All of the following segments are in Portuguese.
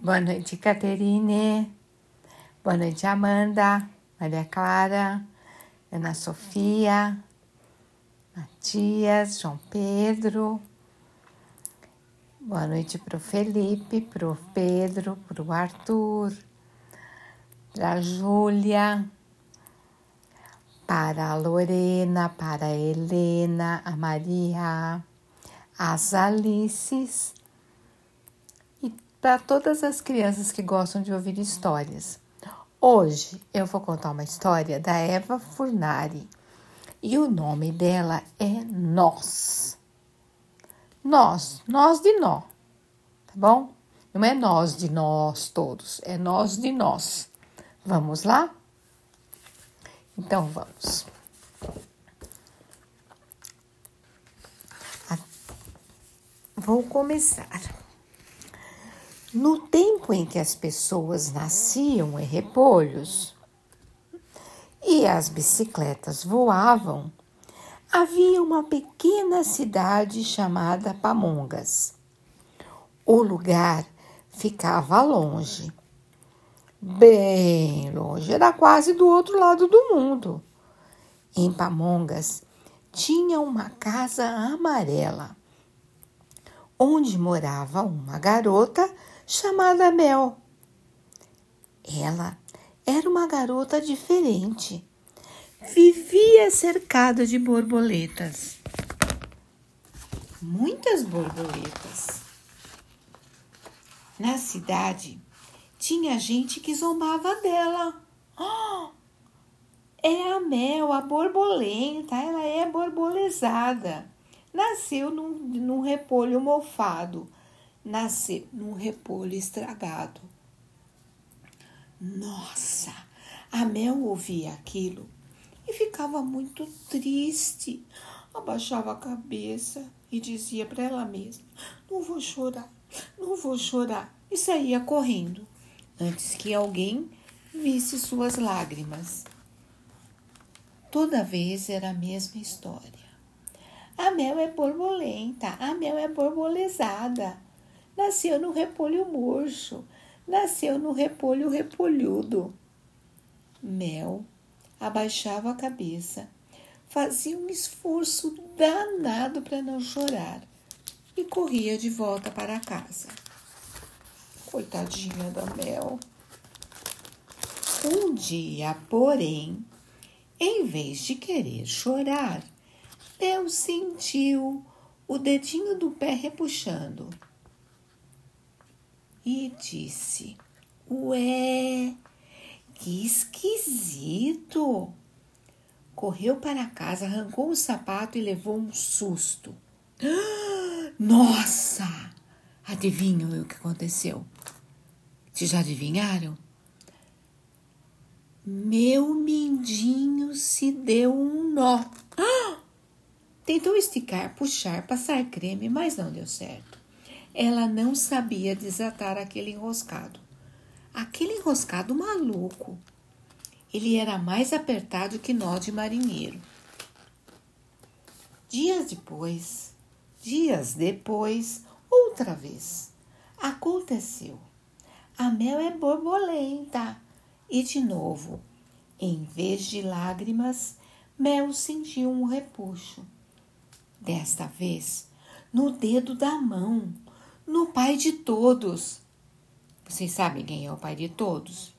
Boa noite, Caterine. Boa noite, Amanda, Maria Clara, Ana Sofia, Matias, João Pedro. Boa noite para o Felipe, para o Pedro, para o Arthur, para a Júlia, para a Lorena, para a Helena, a Maria, as Alices para todas as crianças que gostam de ouvir histórias. Hoje eu vou contar uma história da Eva Furnari e o nome dela é Nós. Nós, nós de nó, tá bom? Não é nós de nós todos, é nós de nós. Vamos lá? Então vamos. Vou começar. No tempo em que as pessoas nasciam em repolhos e as bicicletas voavam, havia uma pequena cidade chamada Pamongas. O lugar ficava longe, bem longe, era quase do outro lado do mundo. Em Pamongas tinha uma casa amarela, onde morava uma garota chamada Mel. Ela era uma garota diferente. Vivia cercada de borboletas. Muitas borboletas. Na cidade tinha gente que zombava dela. Oh, é a Mel, a borboleta, ela é borbolezada. Nasceu num, num repolho mofado nascer num repolho estragado. Nossa, a Mel ouvia aquilo e ficava muito triste. Abaixava a cabeça e dizia para ela mesma: Não vou chorar, não vou chorar. E saía correndo antes que alguém visse suas lágrimas. Toda vez era a mesma história. A mel é borbolenta, a mel é borbolezada nasceu no repolho murcho, nasceu no repolho repolhudo. Mel abaixava a cabeça, fazia um esforço danado para não chorar e corria de volta para casa. Coitadinha da Mel. Um dia, porém, em vez de querer chorar, Mel sentiu o dedinho do pé repuxando e disse: Ué, que esquisito! Correu para casa, arrancou o sapato e levou um susto. Nossa! Adivinham o que aconteceu? Vocês já adivinharam? Meu mindinho se deu um nó. Tentou esticar, puxar, passar creme, mas não deu certo ela não sabia desatar aquele enroscado. Aquele enroscado maluco. Ele era mais apertado que nó de marinheiro. Dias depois, dias depois, outra vez, aconteceu. A mel é borbolenta. E de novo, em vez de lágrimas, Mel sentiu um repuxo. Desta vez, no dedo da mão, no Pai de todos. Vocês sabem quem é o Pai de todos?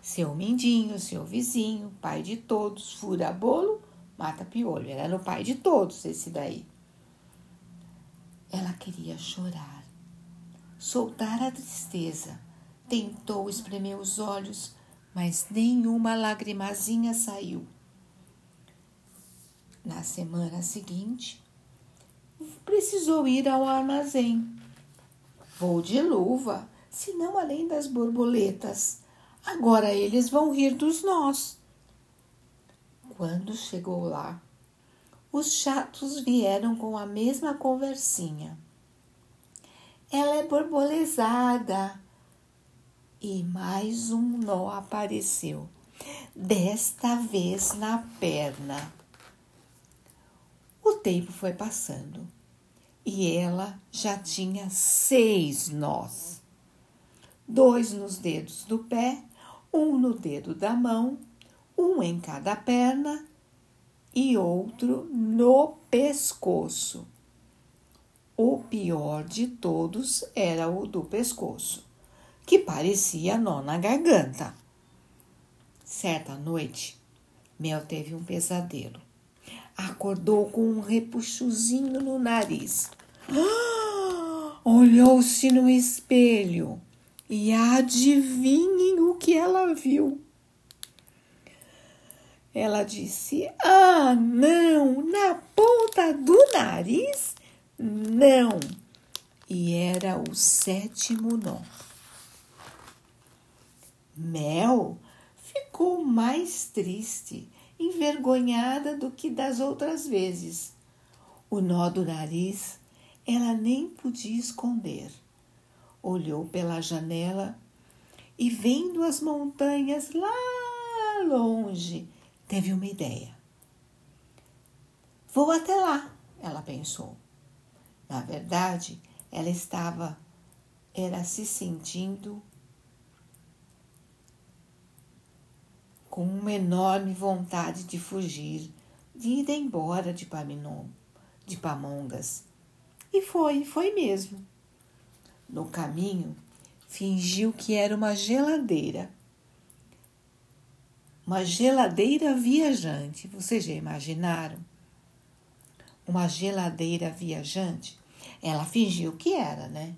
Seu Mindinho, seu vizinho, Pai de todos, fura bolo, mata piolho. Era o Pai de todos esse daí. Ela queria chorar, soltar a tristeza. Tentou espremer os olhos, mas nenhuma lagrimazinha saiu. Na semana seguinte, precisou ir ao armazém. Vou de luva, senão além das borboletas. Agora eles vão rir dos nós. Quando chegou lá, os chatos vieram com a mesma conversinha. Ela é borbolezada. E mais um nó apareceu, desta vez na perna. O tempo foi passando e ela já tinha seis nós. dois nos dedos do pé, um no dedo da mão, um em cada perna e outro no pescoço. O pior de todos era o do pescoço, que parecia nó na garganta. Certa noite, Mel teve um pesadelo. Acordou com um repuxozinho no nariz. Ah, Olhou-se no espelho e adivinhem o que ela viu. Ela disse: Ah, não, na ponta do nariz? Não. E era o sétimo nó. Mel ficou mais triste, envergonhada do que das outras vezes. O nó do nariz ela nem podia esconder. Olhou pela janela e, vendo as montanhas lá longe, teve uma ideia. Vou até lá, ela pensou. Na verdade, ela estava era se sentindo com uma enorme vontade de fugir, de ir embora de Paminom, de Pamongas. E foi, foi mesmo. No caminho, fingiu que era uma geladeira. Uma geladeira viajante. Vocês já imaginaram? Uma geladeira viajante? Ela fingiu que era, né?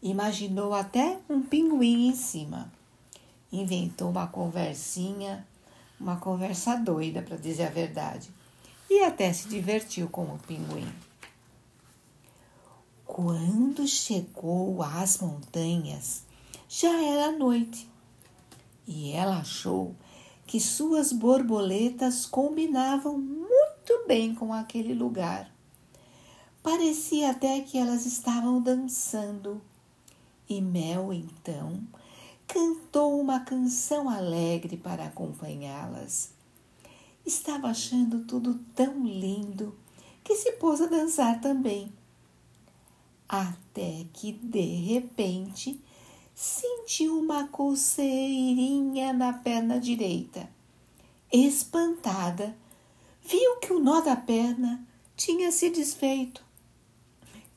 Imaginou até um pinguim em cima. Inventou uma conversinha, uma conversa doida, para dizer a verdade. E até se divertiu com o pinguim. Quando chegou às montanhas, já era noite e ela achou que suas borboletas combinavam muito bem com aquele lugar. Parecia até que elas estavam dançando. E Mel então cantou uma canção alegre para acompanhá-las. Estava achando tudo tão lindo que se pôs a dançar também até que de repente sentiu uma coceirinha na perna direita. Espantada, viu que o nó da perna tinha se desfeito.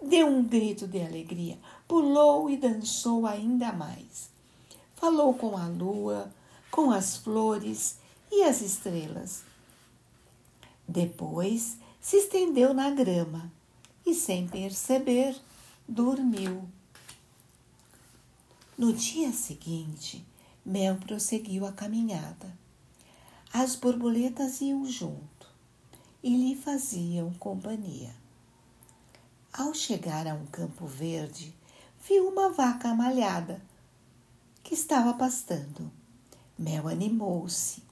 Deu um grito de alegria, pulou e dançou ainda mais. Falou com a lua, com as flores e as estrelas. Depois se estendeu na grama e, sem perceber, dormiu. No dia seguinte, Mel prosseguiu a caminhada. As borboletas iam junto e lhe faziam companhia. Ao chegar a um campo verde, viu uma vaca malhada que estava pastando. Mel animou-se.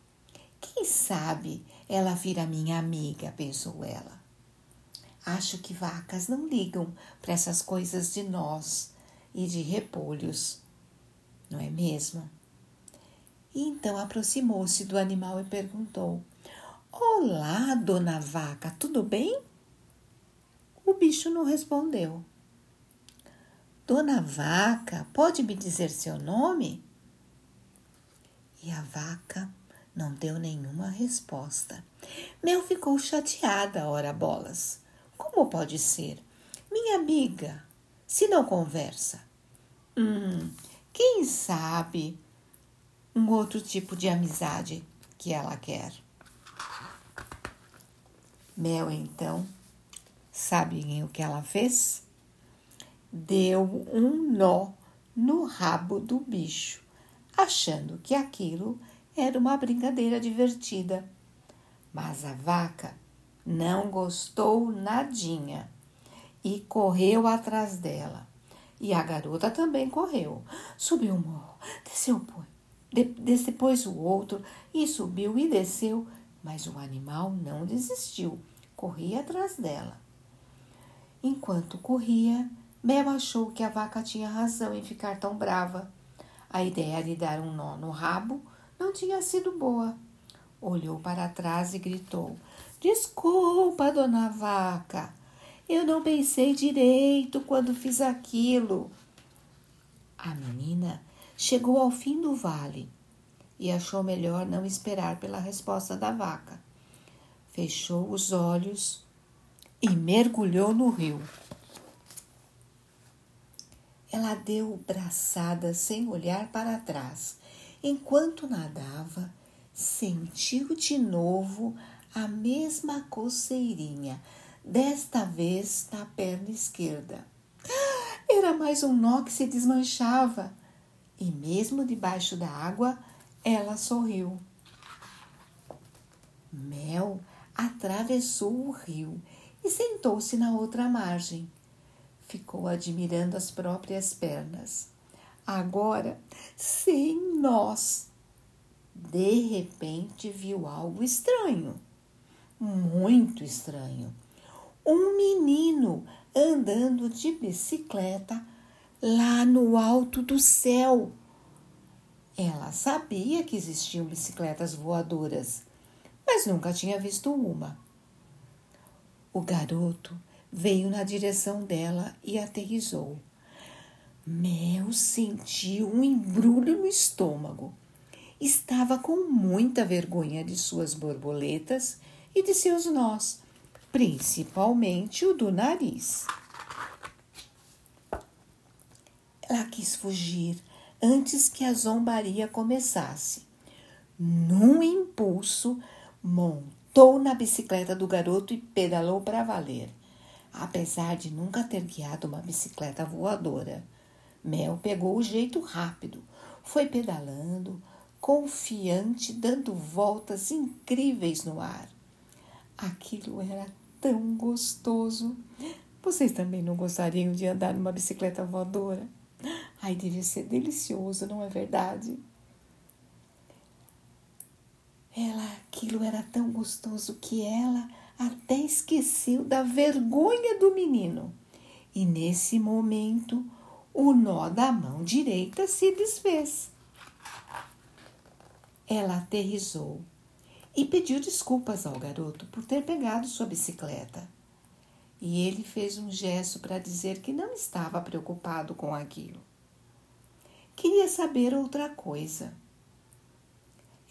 Quem sabe ela vira minha amiga, pensou ela. Acho que vacas não ligam para essas coisas de nós e de repolhos, não é mesmo? E então aproximou-se do animal e perguntou: Olá, dona vaca, tudo bem? O bicho não respondeu. Dona Vaca, pode me dizer seu nome? E a vaca não deu nenhuma resposta. Mel ficou chateada, ora bolas. Como pode ser? Minha amiga, se não conversa. Hum, quem sabe um outro tipo de amizade que ela quer. Mel, então, sabem o que ela fez? Deu um nó no rabo do bicho, achando que aquilo era uma brincadeira divertida. Mas a vaca não gostou nadinha e correu atrás dela. E a garota também correu. Subiu o morro, desceu de, depois o outro e subiu e desceu, mas o animal não desistiu, corria atrás dela. Enquanto corria, Mel achou que a vaca tinha razão em ficar tão brava. A ideia de dar um nó no rabo não tinha sido boa. Olhou para trás e gritou: Desculpa, dona Vaca, eu não pensei direito quando fiz aquilo. A menina chegou ao fim do vale e achou melhor não esperar pela resposta da vaca. Fechou os olhos e mergulhou no rio. Ela deu braçadas sem olhar para trás. Enquanto nadava, sentiu de novo a mesma coceirinha, desta vez na perna esquerda. Era mais um nó que se desmanchava. E mesmo debaixo da água, ela sorriu. Mel atravessou o rio e sentou-se na outra margem. Ficou admirando as próprias pernas. Agora, sem nós. De repente viu algo estranho, muito estranho. Um menino andando de bicicleta lá no alto do céu. Ela sabia que existiam bicicletas voadoras, mas nunca tinha visto uma. O garoto veio na direção dela e aterrizou. Mel sentiu um embrulho no estômago. Estava com muita vergonha de suas borboletas e de seus nós, principalmente o do nariz. Ela quis fugir antes que a zombaria começasse. Num impulso, montou na bicicleta do garoto e pedalou para valer. Apesar de nunca ter guiado uma bicicleta voadora, Mel pegou o jeito rápido, foi pedalando, confiante, dando voltas incríveis no ar. Aquilo era tão gostoso. Vocês também não gostariam de andar numa bicicleta voadora? Ai, deve ser delicioso, não é verdade? Ela, aquilo era tão gostoso que ela até esqueceu da vergonha do menino. E nesse momento, o nó da mão direita se desfez. Ela aterrizou e pediu desculpas ao garoto por ter pegado sua bicicleta. E ele fez um gesto para dizer que não estava preocupado com aquilo. Queria saber outra coisa.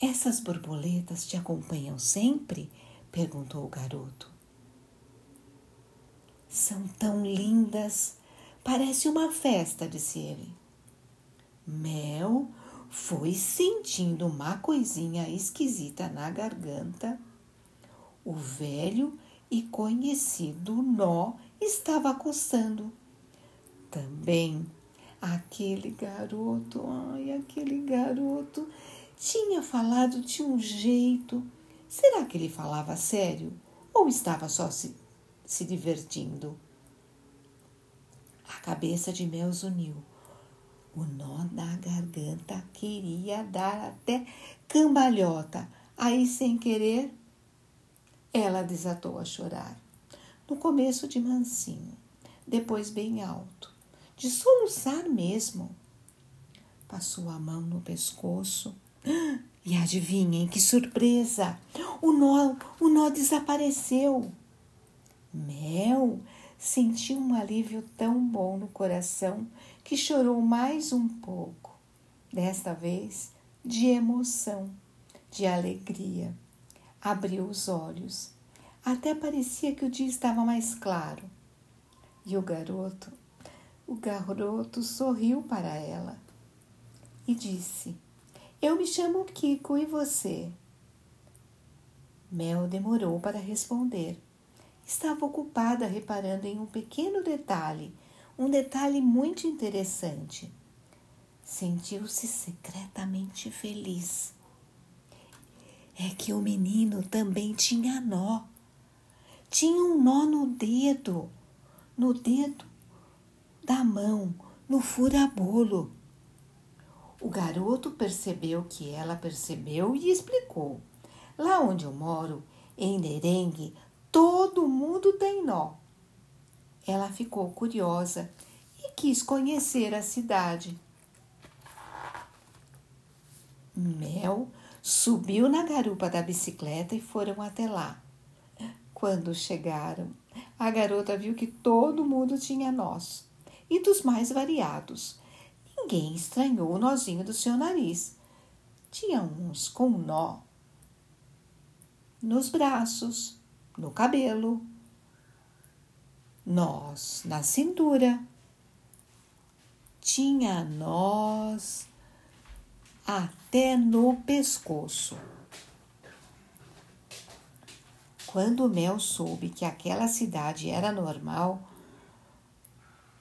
Essas borboletas te acompanham sempre? Perguntou o garoto. São tão lindas, parece uma festa, disse ele. Mel foi sentindo uma coisinha esquisita na garganta. O velho e conhecido nó estava coçando. Também Aquele garoto, ai, aquele garoto tinha falado de um jeito. Será que ele falava sério ou estava só se, se divertindo? A cabeça de Mel uniu. O nó da garganta queria dar até cambalhota. Aí, sem querer, ela desatou a chorar. No começo de mansinho, depois bem alto de soluçar mesmo. Passou a mão no pescoço e adivinhem que surpresa! O nó, o nó desapareceu. Mel sentiu um alívio tão bom no coração que chorou mais um pouco. Desta vez, de emoção, de alegria. Abriu os olhos. Até parecia que o dia estava mais claro. E o garoto o garoto sorriu para ela e disse: Eu me chamo Kiko e você? Mel demorou para responder. Estava ocupada reparando em um pequeno detalhe, um detalhe muito interessante. Sentiu-se secretamente feliz. É que o menino também tinha nó. Tinha um nó no dedo, no dedo da mão no furabolo. O garoto percebeu que ela percebeu e explicou. Lá onde eu moro, em Nerengue, todo mundo tem nó. Ela ficou curiosa e quis conhecer a cidade. Mel subiu na garupa da bicicleta e foram até lá. Quando chegaram, a garota viu que todo mundo tinha nós e dos mais variados. Ninguém estranhou o nozinho do seu nariz. Tinha uns com nó nos braços, no cabelo, nós na cintura. Tinha nós até no pescoço. Quando Mel soube que aquela cidade era normal,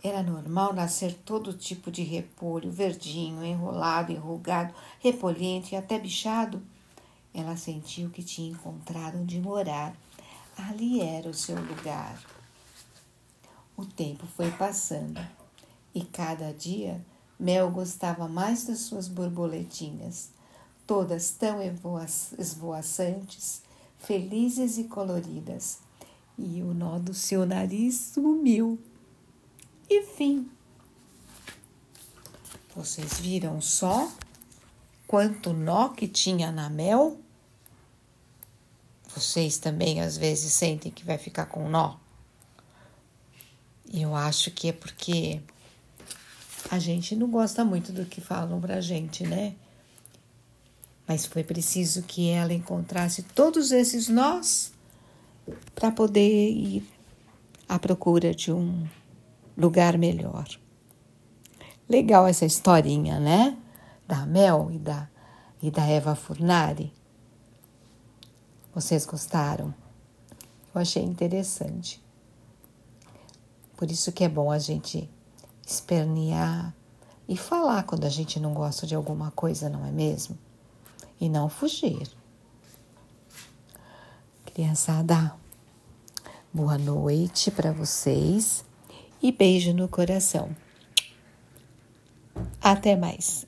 era normal nascer todo tipo de repolho, verdinho, enrolado, enrugado, repolhente e até bichado. Ela sentiu que tinha encontrado onde morar. Ali era o seu lugar. O tempo foi passando e cada dia Mel gostava mais das suas borboletinhas, todas tão esvoaçantes, felizes e coloridas. E o nó do seu nariz sumiu. E fim. Vocês viram só quanto nó que tinha na mel? Vocês também às vezes sentem que vai ficar com nó? Eu acho que é porque a gente não gosta muito do que falam pra gente, né? Mas foi preciso que ela encontrasse todos esses nós para poder ir à procura de um lugar melhor. Legal essa historinha, né? Da Mel e da, e da Eva Furnari. Vocês gostaram? Eu achei interessante. Por isso que é bom a gente espernear e falar quando a gente não gosta de alguma coisa, não é mesmo? E não fugir. Criançada, boa noite para vocês e beijo no coração. Até mais.